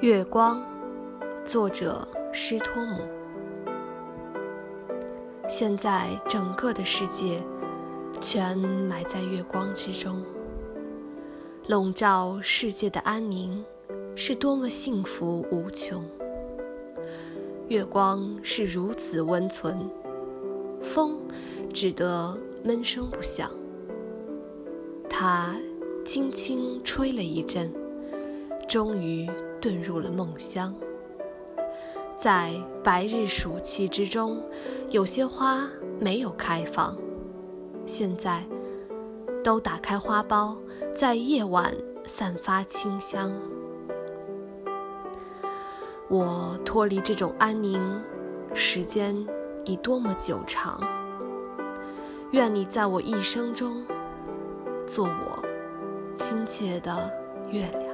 月光，作者施托姆。现在整个的世界全埋在月光之中，笼罩世界的安宁是多么幸福无穷。月光是如此温存，风只得闷声不响。它轻轻吹了一阵，终于。遁入了梦乡，在白日暑气之中，有些花没有开放，现在都打开花苞，在夜晚散发清香。我脱离这种安宁，时间已多么久长？愿你在我一生中，做我亲切的月亮。